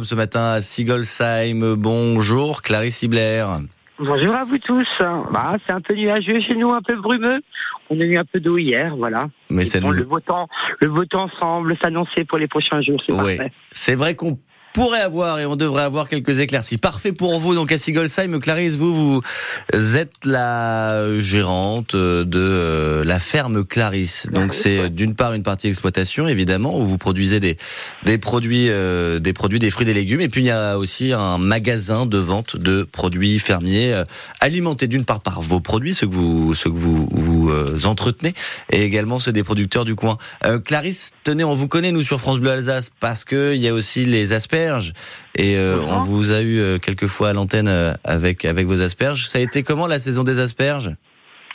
ce matin à Sigolsheim. Bonjour Clarisse Hibler. Bonjour à vous tous. Bah, c'est un peu nuageux chez nous, un peu brumeux. On a eu un peu d'eau hier, voilà. Mais bon, nous- le beau temps, le beau temps semble s'annoncer pour les prochains jours. C'est Ouais. vrai qu'on pourrait avoir et on devrait avoir quelques éclaircies. Parfait pour vous. Donc à Sigolsheim, Clarisse, vous, vous êtes la gérante de euh, la ferme Clarisse. Donc c'est d'une part une partie exploitation, évidemment, où vous produisez des, des produits, euh, des produits, des fruits, des légumes. Et puis il y a aussi un magasin de vente de produits fermiers euh, alimentés d'une part par vos produits, ceux que vous, ceux que vous, vous euh, entretenez, et également ceux des producteurs du coin. Euh, Clarisse, tenez, on vous connaît nous sur France Bleu Alsace parce que il y a aussi les asperges et euh, on vous a eu euh, quelques fois à l'antenne euh, avec avec vos asperges. Ça a été comment la saison des asperges?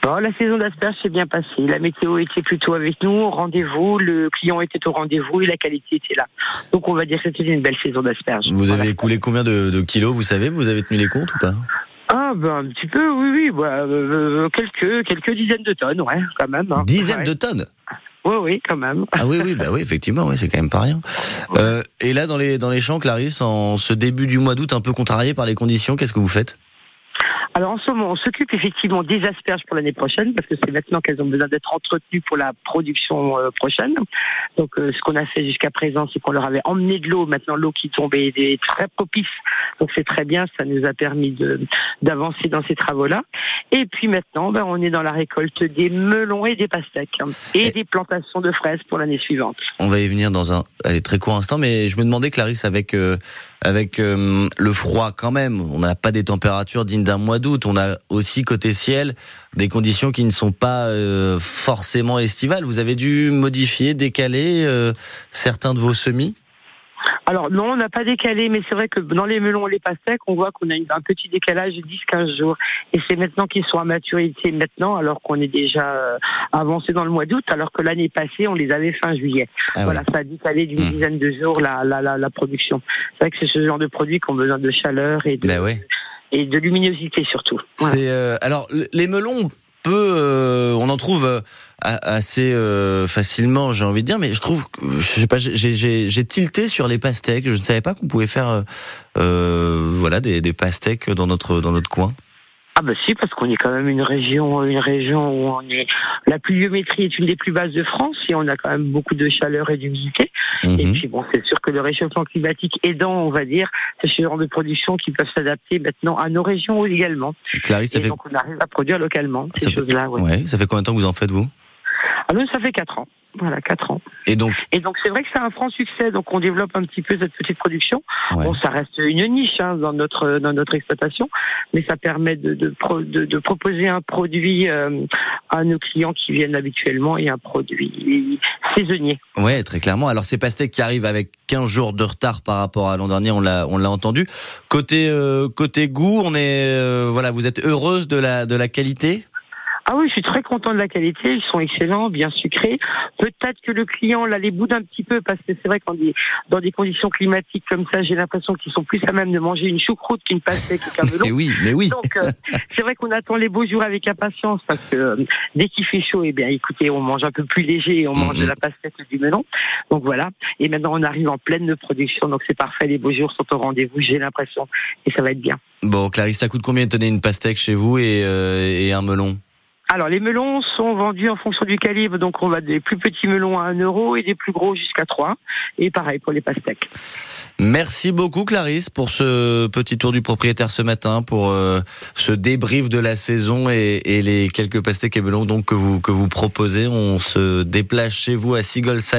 Bon, la saison d'asperges s'est bien passée. La météo était plutôt avec nous, au rendez-vous. Le client était au rendez-vous et la qualité était là. Donc on va dire que c'était une belle saison d'asperges. Vous avez écoulé combien de, de kilos Vous savez, vous avez tenu les comptes ou pas? Ah ben un petit peu, oui, oui. bah, euh, quelques quelques dizaines de tonnes, ouais, quand même. hein. Dizaines Ouais. de tonnes? Oui, oui, quand même. Ah oui, oui, bah oui, effectivement, oui, c'est quand même pas rien. Euh, et là, dans les dans les champs, Clarisse, en ce début du mois d'août, un peu contrarié par les conditions, qu'est-ce que vous faites? Alors en ce moment, on s'occupe effectivement des asperges pour l'année prochaine parce que c'est maintenant qu'elles ont besoin d'être entretenues pour la production euh, prochaine. Donc euh, ce qu'on a fait jusqu'à présent, c'est qu'on leur avait emmené de l'eau. Maintenant, l'eau qui tombait est très propice. Donc c'est très bien, ça nous a permis d'avancer dans ces travaux-là. Et puis maintenant, ben, on est dans la récolte des melons et des pastèques hein, et Et- des plantations de fraises pour l'année suivante. On va y venir dans un allez, très court instant, mais je me demandais, Clarisse, avec euh, avec le froid quand même, on n'a pas des températures dignes d'un mois d'août. On a aussi côté ciel des conditions qui ne sont pas euh, forcément estivales. Vous avez dû modifier, décaler euh, certains de vos semis? Alors non, on n'a pas décalé, mais c'est vrai que dans les melons et les pastèques, on voit qu'on a un petit décalage de 10-15 jours. Et c'est maintenant qu'ils sont à maturité maintenant, alors qu'on est déjà euh, avancé dans le mois d'août, alors que l'année passée, on les avait fin juillet. Ah voilà, ça a décalé d'une Hmm. dizaine de jours la, la, la, la production. C'est vrai que c'est ce genre de produits qui ont besoin de chaleur et de, ouais. Et de luminosité surtout. C'est euh, alors les melons on peut euh, on en trouve euh, assez euh, facilement, j'ai envie de dire, mais je trouve, je sais pas, j'ai tilté sur les pastèques. Je ne savais pas qu'on pouvait faire, euh, euh, voilà, des, des pastèques dans notre dans notre coin. Ah bah si, parce qu'on est quand même une région, une région où on est la pluviométrie est une des plus basses de France et on a quand même beaucoup de chaleur et d'humidité. Et Mhm. puis bon, c'est sûr que le réchauffement climatique aidant, on va dire, c'est ce genre de production qui peuvent s'adapter maintenant à nos régions également. Clarisse, ça Et fait, donc on arrive à produire localement Ça ces fait- choses-là. Ouais. ouais, ça fait combien de temps que vous en faites vous? Alors ça fait quatre ans. Voilà, quatre ans. Et donc, Et donc c'est vrai que c'est un franc succès. Donc on développe un petit peu cette petite production. ouais. Bon, ça reste une niche hein, dans notre dans notre exploitation, mais ça permet de de, de, de proposer un produit euh, à nos clients qui viennent habituellement et un produit saisonnier. Ouais, très clairement. Alors ces pastèques qui arrivent avec 15 jours de retard par rapport à l'an dernier, on l'a on l'a entendu. Côté euh, côté goût, on est euh, voilà, vous êtes heureuse de la de la qualité? Ah oui, je suis très content de la qualité. Ils sont excellents, bien sucrés. Peut-être que le client là les boude un petit peu parce que c'est vrai qu'en des, dans des conditions climatiques comme ça, j'ai l'impression qu'ils sont plus à même de manger une choucroute qu'une pastèque et qu'un melon. Mais oui, mais oui. Donc euh, c'est vrai qu'on attend les beaux jours avec impatience parce que euh, dès qu'il fait chaud, eh bien écoutez, on mange un peu plus léger et on mange de la pastèque et du melon. Donc voilà. Et maintenant on arrive en pleine production, donc c'est parfait. Les beaux jours sont au rendez-vous, j'ai l'impression, et ça va être bien. Bon, Clarisse, ça coûte combien de tenir une pastèque chez vous et, euh, et un melon? Alors les melons sont vendus en fonction du calibre, donc on va des plus petits melons à 1 euro et des plus gros jusqu'à 3. Et pareil pour les pastèques. Merci beaucoup Clarisse pour ce petit tour du propriétaire ce matin, pour euh, ce débrief de la saison et, et les quelques pastèques et melons donc que vous que vous proposez. On se déplace chez vous à Sigolsheim.